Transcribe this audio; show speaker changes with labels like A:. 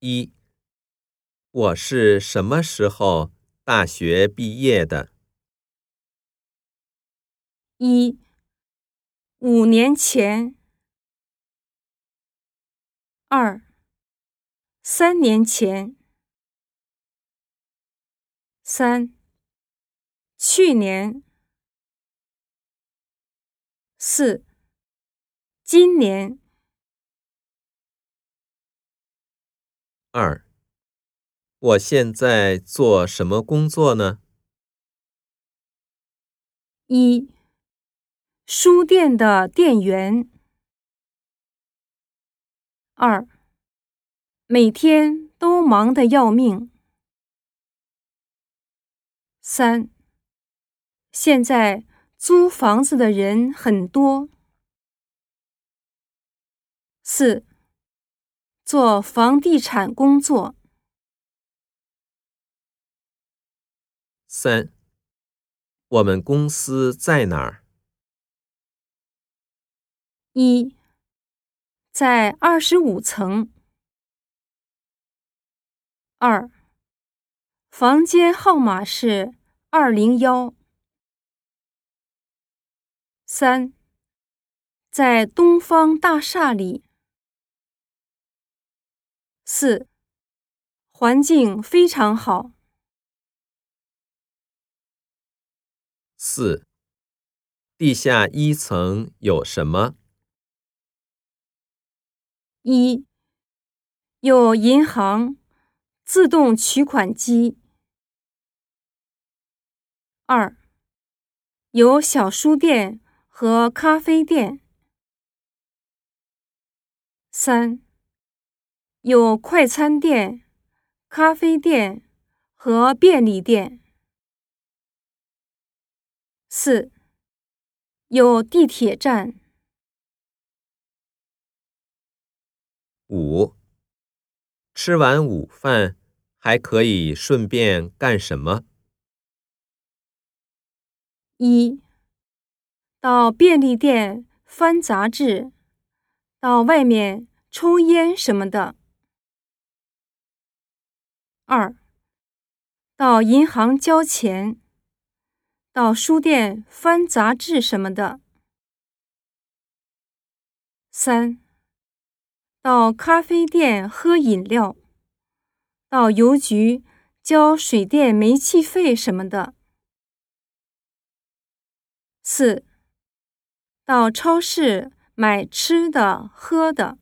A: 一，我是什么时候大学毕业的？
B: 一，五年前。二，三年前。三，去年。四，今年。
A: 二，我现在做什么工作呢？
B: 一，书店的店员。二，每天都忙得要命。三，现在租房子的人很多。四。做房地产工作。
A: 三，我们公司在哪儿？
B: 一，在二十五层。二，房间号码是二零幺。三，在东方大厦里。四，环境非常好。
A: 四，地下一层有什么？
B: 一，有银行，自动取款机。二，有小书店和咖啡店。三。有快餐店、咖啡店和便利店。四，有地铁站。
A: 五，吃完午饭还可以顺便干什么？
B: 一，到便利店翻杂志，到外面抽烟什么的。二，到银行交钱，到书店翻杂志什么的。三，到咖啡店喝饮料，到邮局交水电煤气费什么的。四，到超市买吃的喝的。